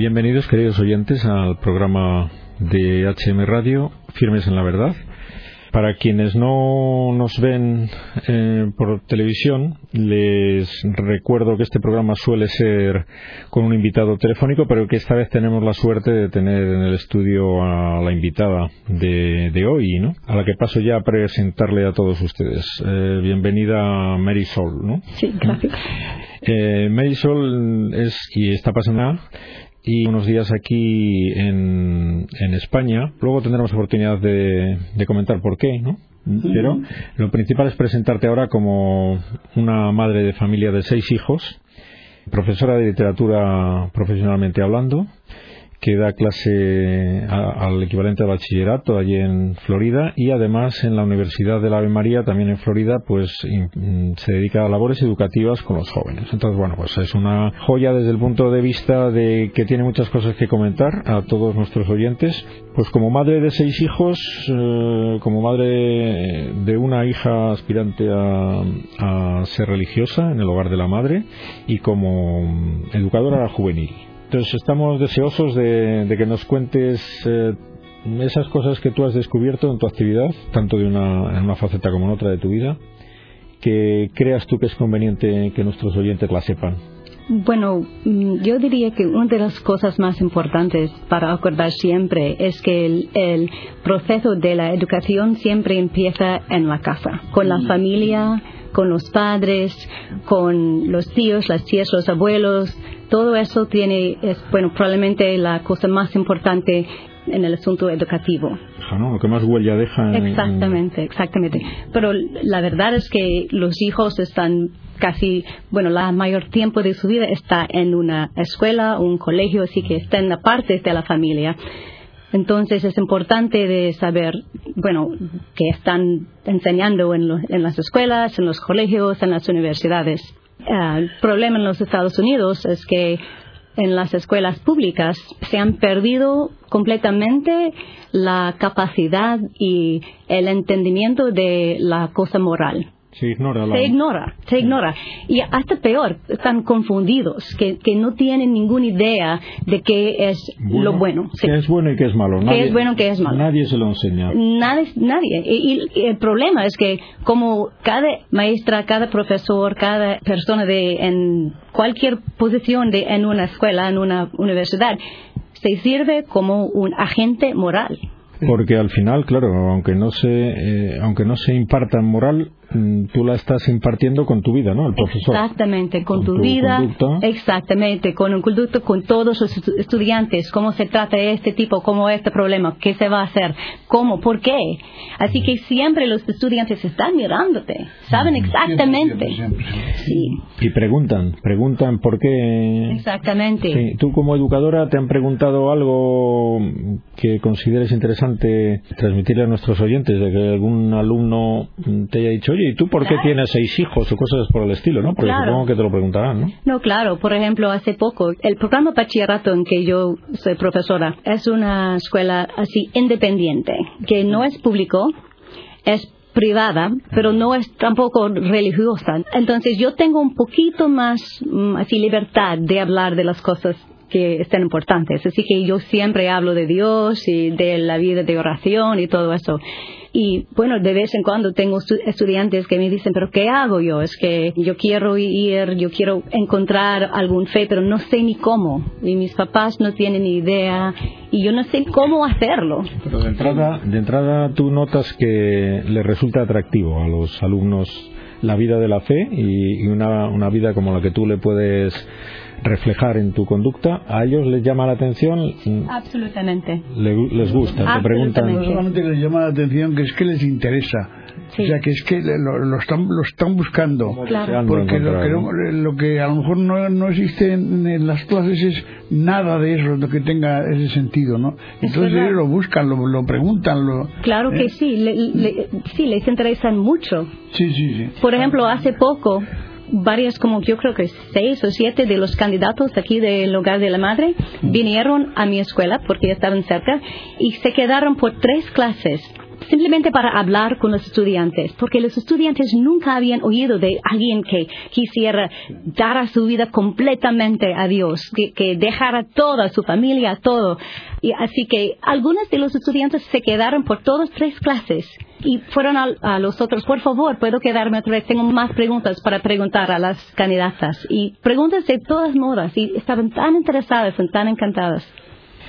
Bienvenidos, queridos oyentes, al programa de HM Radio, Firmes en la Verdad. Para quienes no nos ven eh, por televisión, les recuerdo que este programa suele ser con un invitado telefónico, pero que esta vez tenemos la suerte de tener en el estudio a la invitada de, hoy, ¿no? A la que paso ya a presentarle a todos ustedes. Eh, bienvenida Mary Sol, ¿no? Sí, gracias. Eh, Mary Sol es y está pasando y unos días aquí en, en España. Luego tendremos oportunidad de, de comentar por qué, ¿no? Pero lo principal es presentarte ahora como una madre de familia de seis hijos, profesora de literatura profesionalmente hablando, que da clase al equivalente de bachillerato allí en Florida y además en la Universidad de la Ave María también en Florida pues se dedica a labores educativas con los jóvenes. Entonces bueno pues es una joya desde el punto de vista de que tiene muchas cosas que comentar a todos nuestros oyentes. Pues como madre de seis hijos eh, como madre de una hija aspirante a, a ser religiosa en el hogar de la madre y como educadora juvenil entonces estamos deseosos de, que nos cuentes eh, esas cosas que tú has descubierto en tu actividad, tanto de una, en una faceta como en otra de tu vida, que creas tú que es conveniente que nuestros oyentes la sepan. Bueno, mm, yo diría que una de las cosas más importantes para acordar siempre es que el, el, proceso de la educación siempre empieza en la casa, con la mm. familia, con los padres, con los tíos, las tías, los abuelos, todo eso tiene, es, bueno, probablemente la cosa más importante en el asunto educativo. ¿no? Lo que más huella deja. Exactamente, exactamente. Pero la verdad es que los hijos están casi, bueno, la mayor tiempo de su vida está en una escuela, un colegio, así que está en la parte de la familia. Entonces es importante de saber, bueno, que están enseñando en, en las escuelas, en los colegios, en las universidades. Ah, el problema en los Estados Unidos es que en las escuelas públicas se han perdido completamente la capacidad y el entendimiento de la cosa moral. Se ignora. Se ignora, se ignora. Y hasta peor, están confundidos, que, que no tienen ninguna idea de qué es lo bueno. Qué es bueno y qué es malo. Qué es bueno y qué es malo. Nadie se lo enseña. Nadie. nadie. Y, el problema es que como cada maestra, cada profesor, cada persona de, en cualquier posición de, en una escuela, en una universidad, se sirve como un agente moral. Porque al final, claro, aunque no se, eh, aunque no se imparta moral, tú la estás impartiendo con tu vida, ¿no? El profesor. Exactamente, con, tu, vida. Exactamente, con un conducto con todos los estudiantes, cómo se trata este tipo, cómo este problema, qué se va a hacer, cómo, por qué. Así que siempre los estudiantes están mirándote, saben exactamente. Sí. Y preguntan, preguntan por qué. Exactamente. Tú como educadora te han preguntado algo que consideres interesante transmitirle a nuestros oyentes, de que algún alumno te haya dicho, ¿y tú por qué tienes seis hijos o cosas por el estilo, no? Porque supongo que te lo preguntarán, ¿no? No, claro. Por ejemplo, hace poco, el programa bachillerato en que yo soy profesora es una escuela así independiente, que no es público, es privada, pero no es tampoco religiosa. Entonces yo tengo un poquito más mm, así libertad de hablar de las cosas que están importantes. Así que yo siempre hablo de Dios y de la vida de oración y todo eso. Y bueno, de vez en cuando tengo estudiantes que me dicen, pero ¿qué hago yo? Es que yo quiero ir, yo quiero encontrar algún fe, pero no sé ni cómo. Y mis papás no tienen ni idea y yo no sé cómo hacerlo. Pero de entrada, de entrada tú notas que le resulta atractivo a los alumnos la vida de la fe y, una, una vida como la que tú le puedes reflejar en tu conducta, ¿a ellos les llama la atención? Absolutamente. les gusta, te preguntan. No solamente les llama la atención, que es que les interesa. O sea, que es que lo, están, lo están buscando. Porque lo que, lo que, a lo mejor no, no existe en, las clases es nada de eso, lo que tenga ese sentido, ¿no? Entonces ellos lo buscan, lo, lo preguntan. Lo, claro que ¿eh? sí, sí, les interesan mucho. Sí, sí, sí. Por ejemplo, hace poco varias, como yo creo que seis o siete de los candidatos aquí del hogar de la madre vinieron a mi escuela porque estaban cerca y se quedaron por tres clases simplemente para hablar con los estudiantes, porque los estudiantes nunca habían oído de alguien que quisiera dar a su vida completamente a Dios, que, que dejara toda su familia, todo. Y así que algunos de los estudiantes se quedaron por todas tres clases y fueron a, los otros, por favor, puedo quedarme otra vez, tengo más preguntas para preguntar a las candidatas. Y preguntas de todas modas, y estaban tan interesadas, tan encantadas.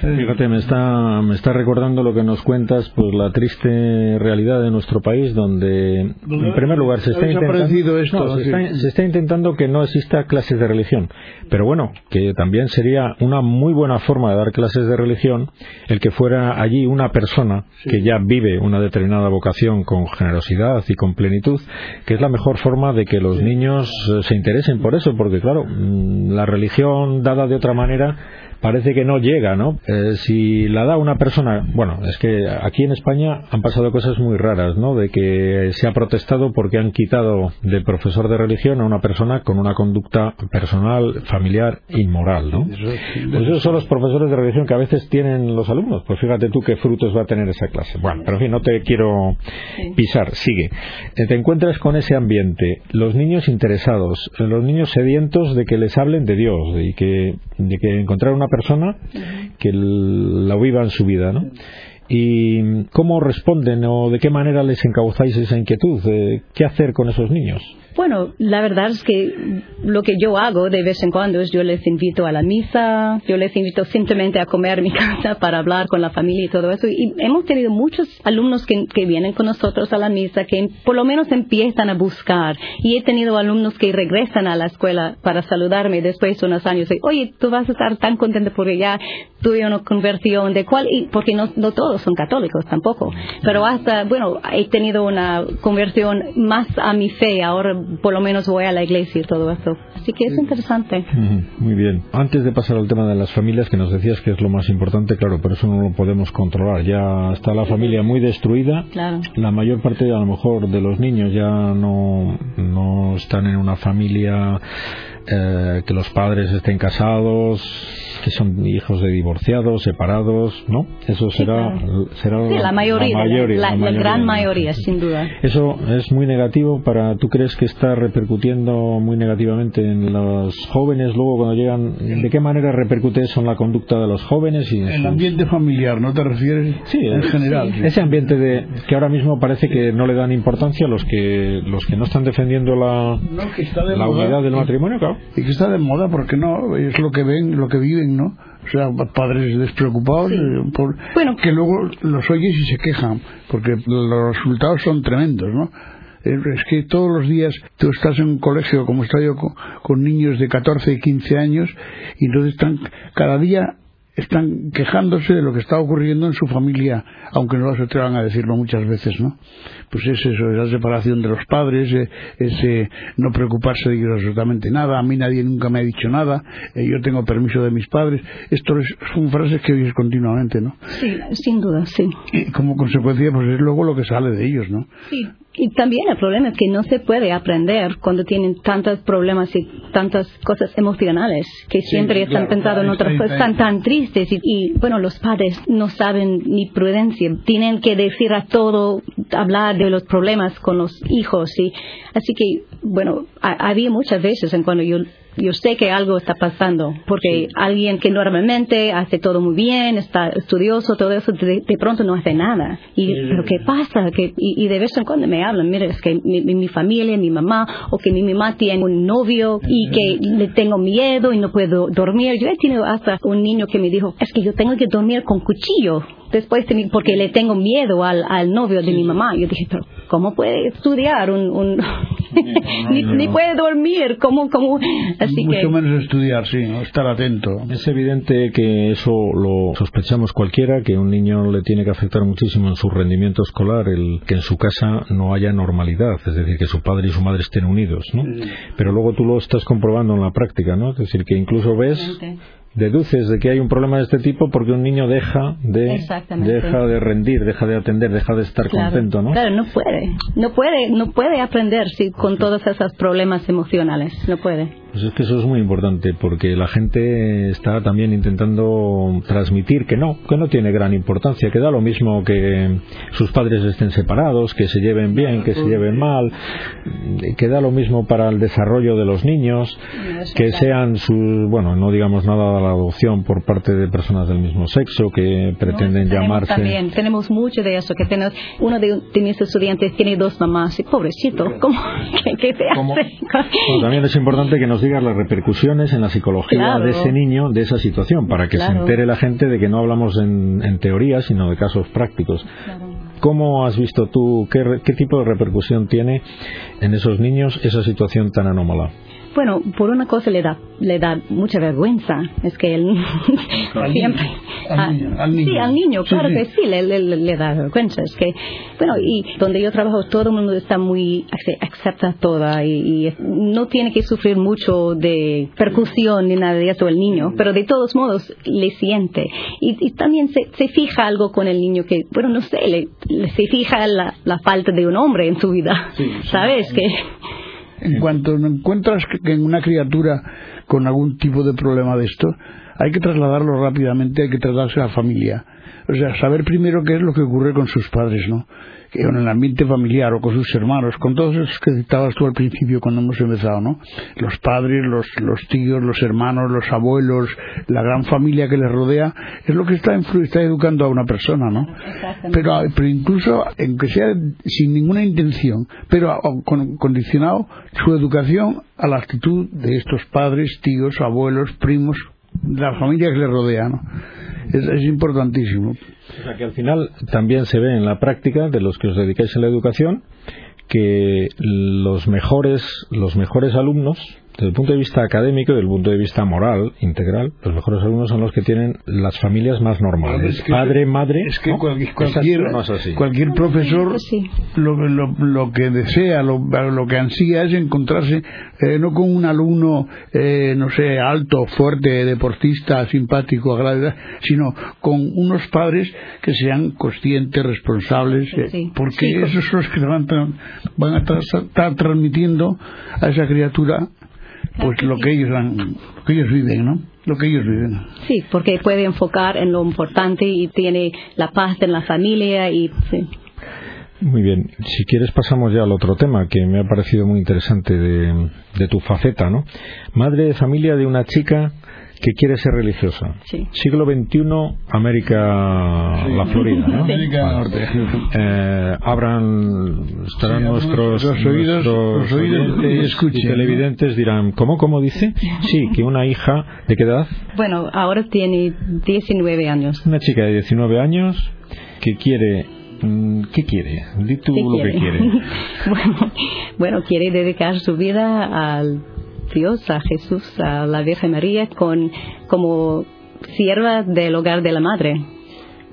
Fíjate, me está, me está recordando lo que nos cuentas, pues la triste realidad de nuestro país, donde, en primer lugar, se está, intentando, esto, se, está, intentando que no exista clases de religión. Pero bueno, que también sería una muy buena forma de dar clases de religión el que fuera allí una persona que ya vive una determinada vocación con generosidad y con plenitud, que es la mejor forma de que los niños eh, se interesen por eso, porque claro, mm, la religión dada de otra manera parece que no llega, ¿no? Eh, si la da una persona, bueno, es que aquí en España han pasado cosas muy raras, ¿no? De que se ha protestado porque han quitado de profesor de religión a una persona con una conducta personal, familiar, inmoral, ¿no? Pues esos son los profesores de religión que a veces tienen los alumnos. Pues fíjate tú qué frutos va a tener esa clase. Bueno, pero en fin, no te quiero pisar. Sigue. Eh, te encuentras con ese ambiente, los niños interesados, los niños sedientos de que les hablen de Dios y que, de que encontrar una persona que la viva en su vida, ¿no? ¿Y cómo responden o de qué manera les encauzáis esa inquietud? ¿Qué hacer con esos niños? Bueno, la verdad es que lo que yo hago de vez en cuando es yo les invito a la misa, yo les invito simplemente a comer en mi casa para hablar con la familia y todo eso. Y hemos tenido muchos alumnos que, vienen con nosotros a la misa, que por lo menos empiezan a buscar. Y he tenido alumnos que regresan a la escuela para saludarme después de unos años. Y, Oye, tú vas a estar tan contento porque ya tuve una conversión de cuál, y porque no, no todos son católicos tampoco. Pero hasta, bueno, he tenido una conversión más a mi fe ahora por lo menos voy a la iglesia y todo eso. Así que es interesante. Muy bien. Antes de pasar al tema de las familias, que nos decías que es lo más importante, claro, pero eso no lo podemos controlar. Ya está la familia muy destruida. Claro. La mayor parte, a lo mejor, de los niños ya no, no están en una familia eh, que los padres estén casados, que son hijos de divorciados, separados, ¿no? Eso será, será la, mayoría, la, gran mayoría, sin duda. Eso es muy negativo para, ¿tú crees que está repercutiendo muy negativamente en los jóvenes luego cuando llegan? ¿De qué manera repercute eso en la conducta de los jóvenes? y en El ambiente familiar, ¿no te refieres? Sí, en general. Ese ambiente de que ahora mismo parece que no le dan importancia a los que los que no están defendiendo la, la unidad del matrimonio, claro. Y que está de moda porque no es lo que ven, lo que viven ¿no? O sea, padres despreocupados, eh, por, bueno. que luego los oyes y se quejan, porque los resultados son tremendos, ¿no? Es que todos los días tú estás en un colegio, como estoy yo, con, con niños de 14 y 15 años, y entonces están cada día están quejándose de lo que está ocurriendo en su familia, aunque no se atrevan a decirlo muchas veces, ¿no? Pues es eso, es la separación de los padres, eh, es, eh, no preocuparse de absolutamente nada, a mí nadie nunca me ha dicho nada, eh, yo tengo permiso de mis padres, esto son frases que oyes continuamente, ¿no? Sí, sin duda, sí. Y como consecuencia, pues es luego lo que sale de ellos, ¿no? Sí, y también el problema es que no se puede aprender cuando tienen tantos problemas y tantas cosas emocionales que siempre están pensando en otras cosas, están tan tristes. Y, bueno, los padres no saben ni prudencia, tienen que decir a todo, hablar de los problemas con los hijos y así que, bueno, había muchas veces en cuando yo yo sé que algo está pasando, porque alguien que normalmente hace todo muy bien, está estudioso, todo eso, de, pronto no hace nada. Y, ¿Pero qué pasa? Que, y, de vez en cuando me hablan, mire, es que mi, mi, familia, mi mamá, o que mi mamá tiene un novio y que le tengo miedo y no puedo dormir. Yo he tenido hasta un niño que me dijo, es que yo tengo que dormir con cuchillo después de porque le tengo miedo al, al novio de mi mamá. Yo dije, pero ¿cómo puede estudiar? Un, un ni, puede dormir. ¿Cómo, cómo? Así Mucho menos estudiar, sí, estar atento. Es evidente que eso lo sospechamos cualquiera, que un niño le tiene que afectar muchísimo en su rendimiento escolar el que en su casa no haya normalidad, es decir, que su padre y su madre estén unidos, ¿no? Pero luego tú lo estás comprobando en la práctica, ¿no? Es decir, que incluso ves deduces de que hay un problema de este tipo porque un niño deja de deja de rendir, deja de atender, deja de estar contento, ¿no? Claro, no puede, no puede, no puede aprender si con todos esos problemas emocionales, no puede. Pues es que eso es muy importante porque la gente está también intentando transmitir que no, que no tiene gran importancia, que da lo mismo que sus padres estén separados, que se lleven bien, que se lleven mal, que da lo mismo para el desarrollo de los niños, que sean sus, bueno, no digamos nada de la adopción por parte de personas del mismo sexo que pretenden llamarse. También tenemos mucho de eso, que tenemos, uno de, mis estudiantes tiene dos mamás y pobrecito, ¿cómo? ¿Qué, te hace? también es importante que nos digas las repercusiones en la psicología de ese niño, de esa situación, para que se entere la gente de que no hablamos en, en teoría, sino de casos prácticos. ¿Cómo has visto tú, qué, qué tipo de repercusión tiene en esos niños esa situación tan anómala? Bueno, por una cosa le da, le da mucha vergüenza, es que él siempre... Al niño, al niño. Sí, al niño, claro que sí, le, le, da vergüenza. Es que, bueno, y donde yo trabajo todo el mundo está muy, acepta toda y, y, no tiene que sufrir mucho de percusión ni nada de eso el niño, pero de todos modos le siente. Y, y también se, se, fija algo con el niño que, bueno, no sé, le, se fija la, la, falta de un hombre en su vida, ¿sabes? Que en cuanto encuentras que en una criatura con algún tipo de problema de esto, hay que trasladarlo rápidamente, hay que trasladarse a la familia. O sea, saber primero qué es lo que ocurre con sus padres, ¿no? En el ambiente familiar o con sus hermanos, con todos esos que citabas tú al principio cuando hemos empezado, ¿no? Los padres, los, los tíos, los hermanos, los abuelos, la gran familia que les rodea, es lo que está, está educando a una persona, ¿no? Pero, pero incluso, aunque sea sin ninguna intención, pero condicionado su educación a la actitud de estos padres, tíos, abuelos, primos, la familia que les rodea, ¿no? Es, importantísimo. O sea que al final también se ve en la práctica de los que os dedicáis a la educación que los mejores, los mejores alumnos desde el punto de vista académico y desde el punto de vista moral, integral, los mejores alumnos son los que tienen las familias más normales. Padre, madre. Es que cualquier, cualquier, profesor lo, que desea, lo, que ansía es encontrarse eh, no con un alumno, eh, no sé, alto, fuerte, deportista, simpático, agradable, sino con unos padres que sean conscientes, responsables, eh, porque esos son los que van, van a estar transmitiendo a esa criatura pues lo que ellos han, lo que ellos viven, ¿no? Lo que ellos viven. Sí, porque puede enfocar en lo importante y tiene la paz en la familia y sí. Muy bien, si quieres pasamos ya al otro tema que me ha parecido muy interesante de, de tu faceta, ¿no? Madre de familia de una chica que quiere ser religiosa. Siglo XXI, América, la Florida, ¿no? América Norte. Eh, abran, estarán nuestros, oídos, nuestros oyentes y televidentes dirán, ¿cómo, cómo dice? Sí, que una hija, ¿de qué edad? Bueno, ahora tiene 19 años. Una chica de 19 años que quiere mm, ¿Qué quiere? Di tú lo que quiere. bueno, bueno, quiere dedicar su vida al Dios, a Jesús, a la Virgen María, con, como sierva del hogar de la madre.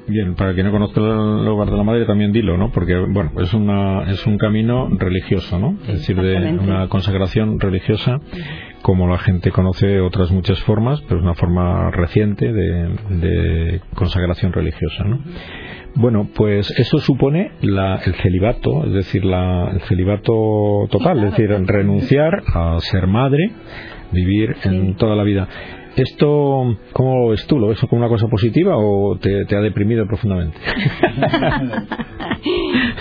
Bien, para quien no conozca el hogar de la madre también dilo, ¿no? Porque, bueno, es, una, es un camino religioso, ¿no? Es decir, de una consagración religiosa, como la gente conoce otras muchas formas, pero es una forma reciente de, de consagración religiosa, ¿no? Bueno, pues eso supone el celibato, es decir, el celibato total, es decir, renunciar a ser madre, vivir en toda la vida. ¿Esto cómo lo ves tú? ¿Lo ves como una cosa positiva o te, ha deprimido profundamente?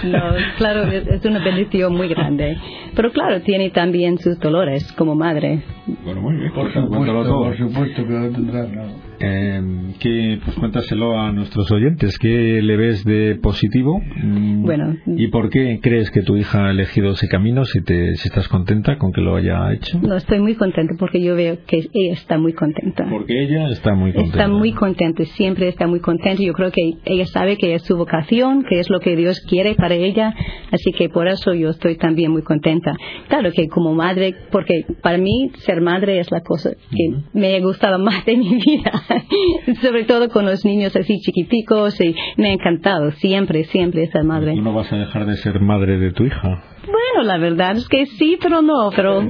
no, claro, es una bendición muy grande. Pero claro, tiene también sus dolores como madre. Bueno, muy bien. Por supuesto, por supuesto que lo tendrá. Eh, ¿qué, pues cuéntaselo a nuestros oyentes. ¿Qué le ves de positivo? Mm, bueno. ¿Y por qué crees que tu hija ha elegido ese camino? Si, te, si estás contenta con que lo haya hecho. No, estoy muy contenta porque yo veo que ella está muy contenta. Porque ella está muy contenta. Está muy contenta, siempre está muy contenta. Yo creo que ella sabe que es su vocación, que es lo que Dios quiere para ella. Así que por eso yo estoy también muy contenta. Claro que como madre, porque para mí ser madre es la cosa que me ha gustado más de mi vida. sobre todo con los niños así chiquiticos y me ha encantado siempre, siempre ser madre. ¿Tú no vas a dejar de ser madre de tu hija? Bueno, la verdad es que sí, pero no, pero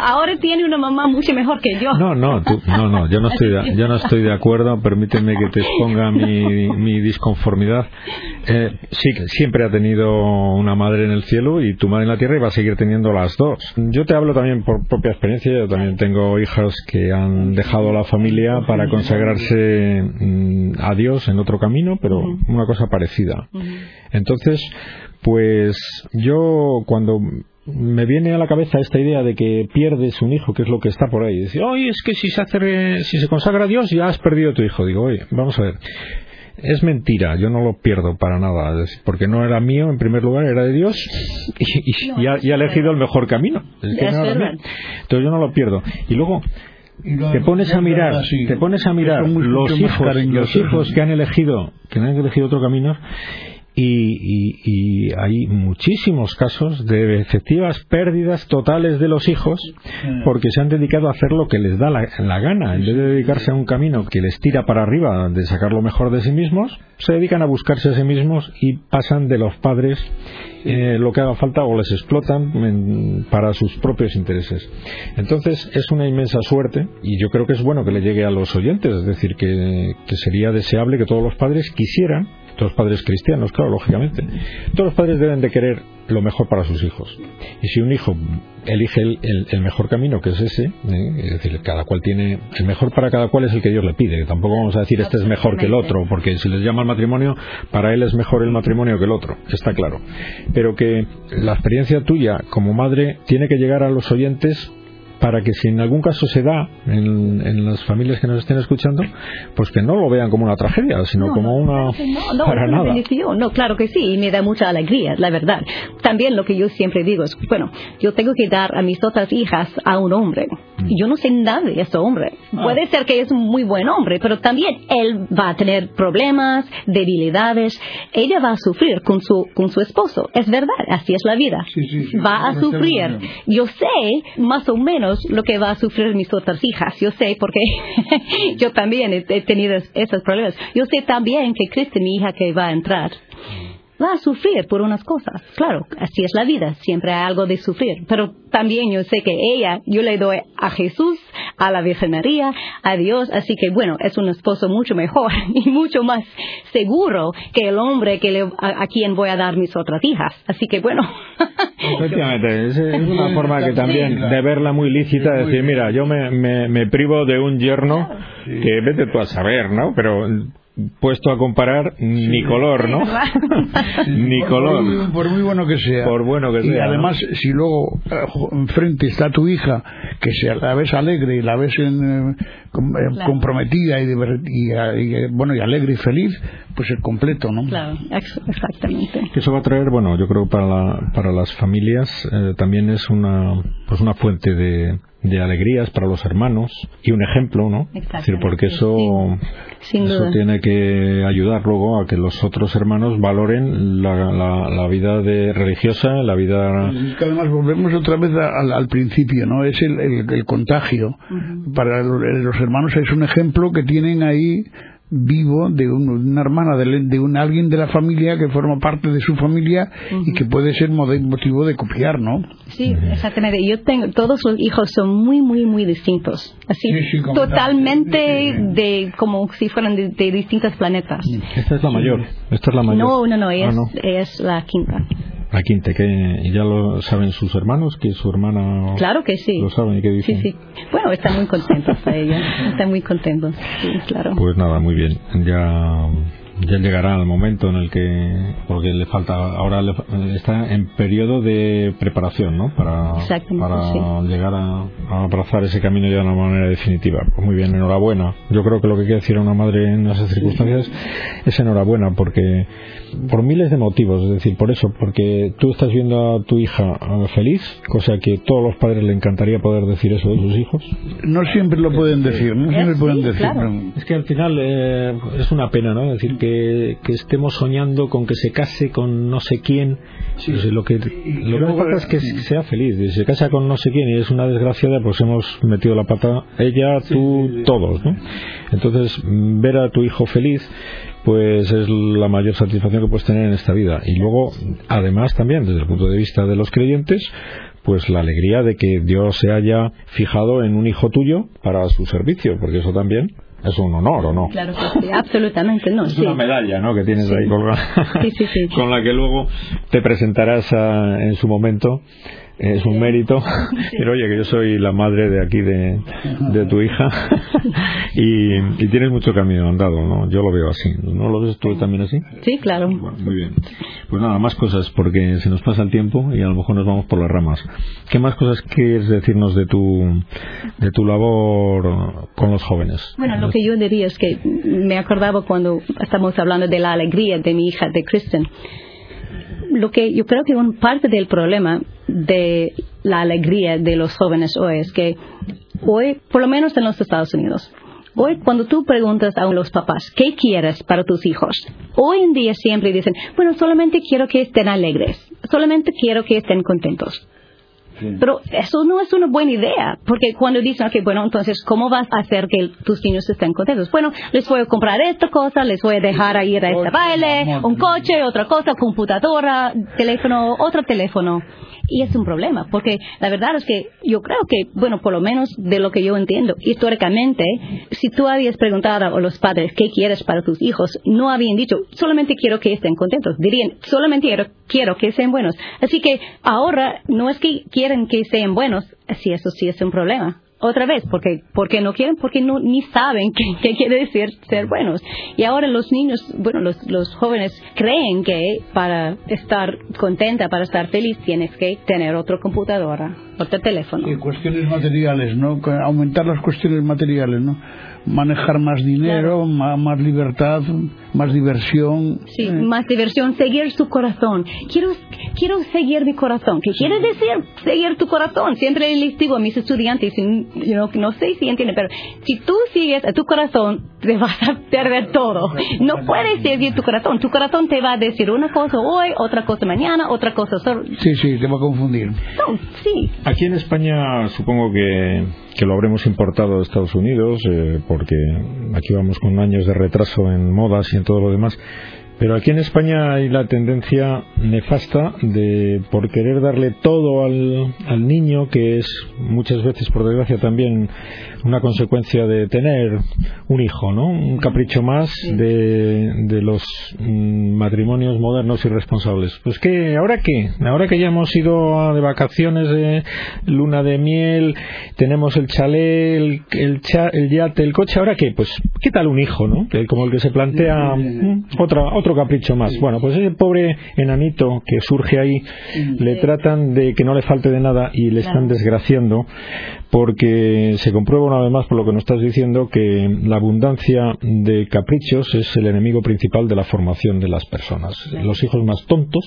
ahora tiene una mamá mucho mejor que yo. No, no, no, no, yo no estoy de, yo no estoy de acuerdo, permíteme que te exponga mi, mi disconformidad. Eh, sí, siempre ha tenido una madre en el cielo y tu madre en la tierra y va a seguir teniendo las dos. Yo te hablo también por propia experiencia, yo también tengo hijas que han dejado la familia para consagrarse mm, a Dios en otro camino, pero una cosa parecida. Entonces, pues yo cuando me viene a la cabeza esta idea de que pierdes un hijo, que es lo que está por ahí. Decir, oye, es que si se, hace, si se consagra a Dios ya has perdido tu hijo. Digo, oye, vamos a ver. Es mentira, yo no lo pierdo para nada, porque no era mío en primer lugar, era de Dios y, ha, elegido el mejor camino. Entonces yo no lo pierdo. Y luego, te pones a mirar, te pones a mirar los hijos, los hijos que han elegido, que han elegido otro camino y, hay muchísimos casos de efectivas pérdidas totales de los hijos porque se han dedicado a hacer lo que les da la, gana. En vez de dedicarse a un camino que les tira para arriba de sacar lo mejor de sí mismos, se dedican a buscarse a sí mismos y pasan de los padres eh, lo que haga falta o les explotan para sus propios intereses. Entonces es una inmensa suerte y yo creo que es bueno que le llegue a los oyentes, es decir, que sería deseable que todos los padres quisieran todos los padres cristianos, claro, lógicamente. Todos los padres deben de querer lo mejor para sus hijos. Y si un hijo elige el, mejor camino, que es ese, ¿eh? es decir, cada cual tiene, el mejor para cada cual es el que Dios le pide. Tampoco vamos a decir este es mejor que el otro, porque si les llama el matrimonio, para él es mejor el matrimonio que el otro, está claro. Pero que la experiencia tuya como madre tiene que llegar a los oyentes para que si en algún caso se da en, las familias que nos estén escuchando, pues que no lo vean como una tragedia, sino como una no, para nada. No, claro que sí, y me da mucha alegría, la verdad. También lo que yo siempre digo es, bueno, yo tengo que dar a mis otras hijas a un hombre. Yo no sé nada de ese hombre. Ah. Puede ser que es un muy buen hombre, pero también él va a tener problemas, debilidades. Ella va a sufrir con su, con su esposo. Es verdad, así es la vida. va a sufrir. Yo sé más o menos lo que va a sufrir mis otras hijas. Yo sé porque yo también he, tenido esos problemas. Yo sé también que Cristi, mi hija que va a entrar, va a sufrir por unas cosas. Claro, así es la vida, siempre hay algo de sufrir. Pero también yo sé que ella, yo le doy a Jesús, a la Virgen María, a Dios, así que bueno, es un esposo mucho mejor y mucho más seguro que el hombre que le, a, quien voy a dar mis otras hijas. Así que bueno. Efectivamente, es, una forma que también de verla muy lícita, decir, mira, yo me, me, me privo de un yerno que vete tú a saber, ¿no? Pero puesto a comparar ni color, ¿no? ni color. Por muy, bueno que sea. Por bueno que y además, si luego eh, enfrente está tu hija, que sea, la ves alegre y la ves en, eh, eh, comprometida y, y, bueno y alegre y feliz, pues el completo, ¿no? Claro, exactamente. Eso va a traer, bueno, yo creo para para las familias también es una pues una fuente de de alegrías para los hermanos y un ejemplo, ¿no? Es decir, porque eso, eso tiene que ayudar luego a que los otros hermanos valoren la, la, vida de religiosa, la vida. además volvemos otra vez al, principio, ¿no? Es el, el, contagio. Para los hermanos es un ejemplo que tienen ahí vivo de una hermana, de, de un, alguien de la familia que forma parte de su familia y que puede ser motivo de copiar, ¿no? Sí, exactamente. Yo tengo, todos los hijos son muy, muy, muy distintos. Así, totalmente de, como si fueran de, distintos planetas. Esta es la mayor. Esta es la mayor. No, no, no, es, ah, es la quinta. La quinta, que ya lo saben sus hermanos, que su hermana. Claro que sí. Lo saben y qué dicen. Sí, sí. Bueno, están muy contentos a ella. Están muy contentos. Sí, claro. Pues nada, muy bien. Ya ya llegará el momento en el que porque le falta ahora está en periodo de preparación no para, para llegar a, abrazar ese camino ya de una manera definitiva. Pues muy bien enhorabuena. Yo creo que lo que quiere decir a una madre en esas circunstancias es enhorabuena porque por miles de motivos es decir por eso porque tú estás viendo a tu hija eh, feliz cosa que todos los padres le encantaría poder decir eso de sus hijos. No siempre lo pueden decir no siempre pueden decir es que al final eh, es una pena no decir que que, estemos soñando con que se case con no sé quién. lo que, lo que pasa es que sea feliz. Si se casa con no sé quién y es una desgraciada, pues hemos metido la pata ella, tú, todos. Entonces, ver a tu hijo feliz pues es la mayor satisfacción que puedes tener en esta vida. Y luego, además, también desde el punto de vista de los creyentes, pues la alegría de que Dios se haya fijado en un hijo tuyo para su servicio, porque eso también es un honor, ¿o no? Claro que sí, absolutamente no. Es una medalla, ¿no? Que tienes ahí colgada, con la que luego te presentarás en su momento es un mérito. Pero oye, que yo soy la madre de aquí de, tu hija y, tienes mucho camino andado, ¿no? Yo lo veo así. ¿No lo ves tú también así? Sí, claro. muy bien. Pues nada, más cosas porque se nos pasa el tiempo y a lo mejor nos vamos por las ramas. ¿Qué más cosas quieres decirnos de tu, de tu labor con los jóvenes? Bueno, lo que yo diría es que me acordaba cuando estamos hablando de la alegría de mi hija, de Kristen lo que yo creo que un parte del problema de la alegría de los jóvenes hoy es que hoy, por lo menos en los Estados Unidos, Hoy, cuando tú preguntas a los papás, ¿qué quieres para tus hijos? Hoy en día siempre dicen, bueno, solamente quiero que estén alegres, solamente quiero que estén contentos. Pero eso no es una buena idea, porque cuando dicen, ok, bueno, entonces, ¿cómo vas a hacer que tus niños estén contentos? Bueno, les voy a comprar esta cosa, les voy a dejar a ir a este baile, un coche, otra cosa, computadora, teléfono, otro teléfono. Y es un problema, porque la verdad es que yo creo que, bueno, por lo menos de lo que yo entiendo, históricamente, si tú habías preguntado a los padres qué quieres para tus hijos, no habían dicho, solamente quiero que estén contentos. Dirían, solamente quiero, quiero que sean buenos. Así que ahora no es que quieren que sean buenos, si eso sí es un problema otra vez, porque, porque no quieren, porque no, ni saben qué, quiere decir ser buenos. Y ahora los niños, bueno, los, los jóvenes creen que para estar contenta, para estar feliz, tienes que tener otra computadora, otro teléfono. Y cuestiones materiales, ¿no? Aumentar las cuestiones materiales, ¿no? Manejar más dinero, más, libertad, más diversión. Sí, más diversión, seguir su corazón. Quiero, quiero seguir mi corazón. ¿Qué quiere decir seguir tu corazón? Siempre les digo a mis estudiantes, no sé si entienden, pero si tú sigues a tu corazón, te vas a perder todo. No puedes seguir tu corazón. Tu corazón te va a decir una cosa hoy, otra cosa mañana, otra cosa. Sí, sí, te va a confundir. sí. Aquí en España supongo que, que lo habremos importado de Estados Unidos. Eh, porque aquí vamos con años de retraso en modas y en todo lo demás. Pero aquí en España hay la tendencia nefasta de, por querer darle todo al, al niño, que es muchas veces, por desgracia, también una consecuencia de tener un hijo, ¿no? Un capricho más de, de los mm, matrimonios modernos y responsables. Pues que, ¿ahora qué? Ahora que ya hemos ido de vacaciones de luna de miel, tenemos el chalet, el, el, yate, el coche, ¿ahora qué? Pues, ¿qué tal un hijo, no? Como el que se plantea mm, otra, otro capricho más. Bueno, pues ese pobre enanito que surge ahí, le tratan de que no le falte de nada y le están desgraciando porque se comprueba una vez más por lo que nos estás diciendo que la abundancia de caprichos es el enemigo principal de la formación de las personas. Los hijos más tontos,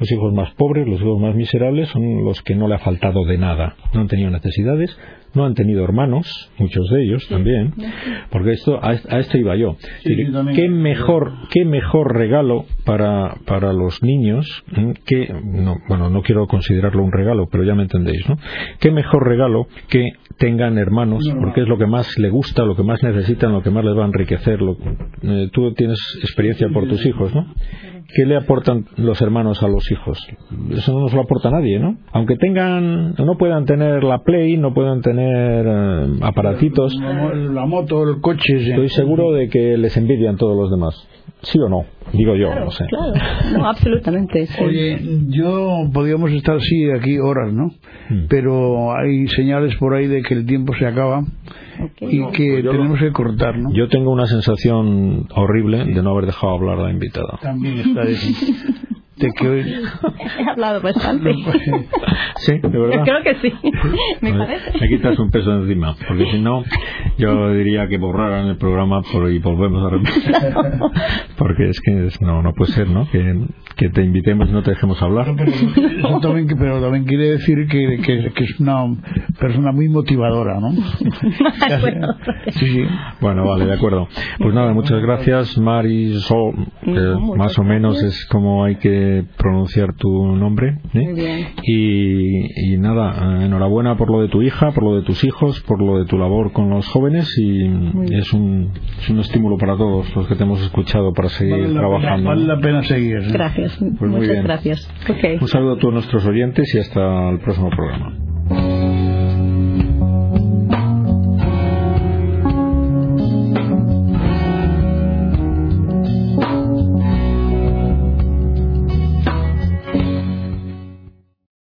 los hijos más pobres, los hijos más miserables son los que no le ha faltado de nada, no han tenido necesidades, no han tenido hermanos, muchos de ellos también, porque esto a, esto iba yo. ¿Qué mejor qué mejor regalo para, para los niños que no, bueno, no quiero considerarlo un regalo, pero ya me entendéis, ¿no? Qué mejor regalo que tengan hermanos, porque es lo que más le gusta, lo que más necesitan, lo que más les va a enriquecer. Eh, tú tienes experiencia por tus hijos, ¿no? ¿Qué le aportan los hermanos a los hijos? Eso no nos lo aporta nadie, ¿no? Aunque tengan, no puedan tener la Play, no puedan tener eh, aparatitos. La moto, el coche. Estoy seguro de que les envidian todos los demás. ¿Sí o no? Digo yo, no sé. Claro, no, absolutamente. Oye, yo podríamos estar así aquí horas, ¿no? Hmm. Pero hay señales por ahí de que el tiempo se acaba y que pues tenemos que cortar, ¿no? Yo tengo una sensación horrible de no haber dejado hablar a la invitada. También está de que hoy... He hablado bastante. sí, de verdad. Creo que sí, me parece. Me quitas un peso encima, porque si no, yo diría que borraran el programa por, y volvemos a repetir. porque es que no, no puede ser, ¿no? Que, que te invitemos y no te dejemos hablar. Pero, también, pero también quiere decir que, que, que, es una persona muy motivadora, ¿no? sí, sí. Bueno, vale, de acuerdo. Pues nada, muchas gracias, Marisol. Que más o menos es como hay que pronunciar tu nombre. ¿eh? Muy bien. Y y, nada, enhorabuena por lo de tu hija, por lo de tus hijos, por lo de tu labor con los jóvenes y es un, es un estímulo para todos los que te hemos escuchado para seguir trabajando. vale la pena seguir. Gracias, pues muchas gracias. Un saludo a todos nuestros oyentes y hasta el próximo programa.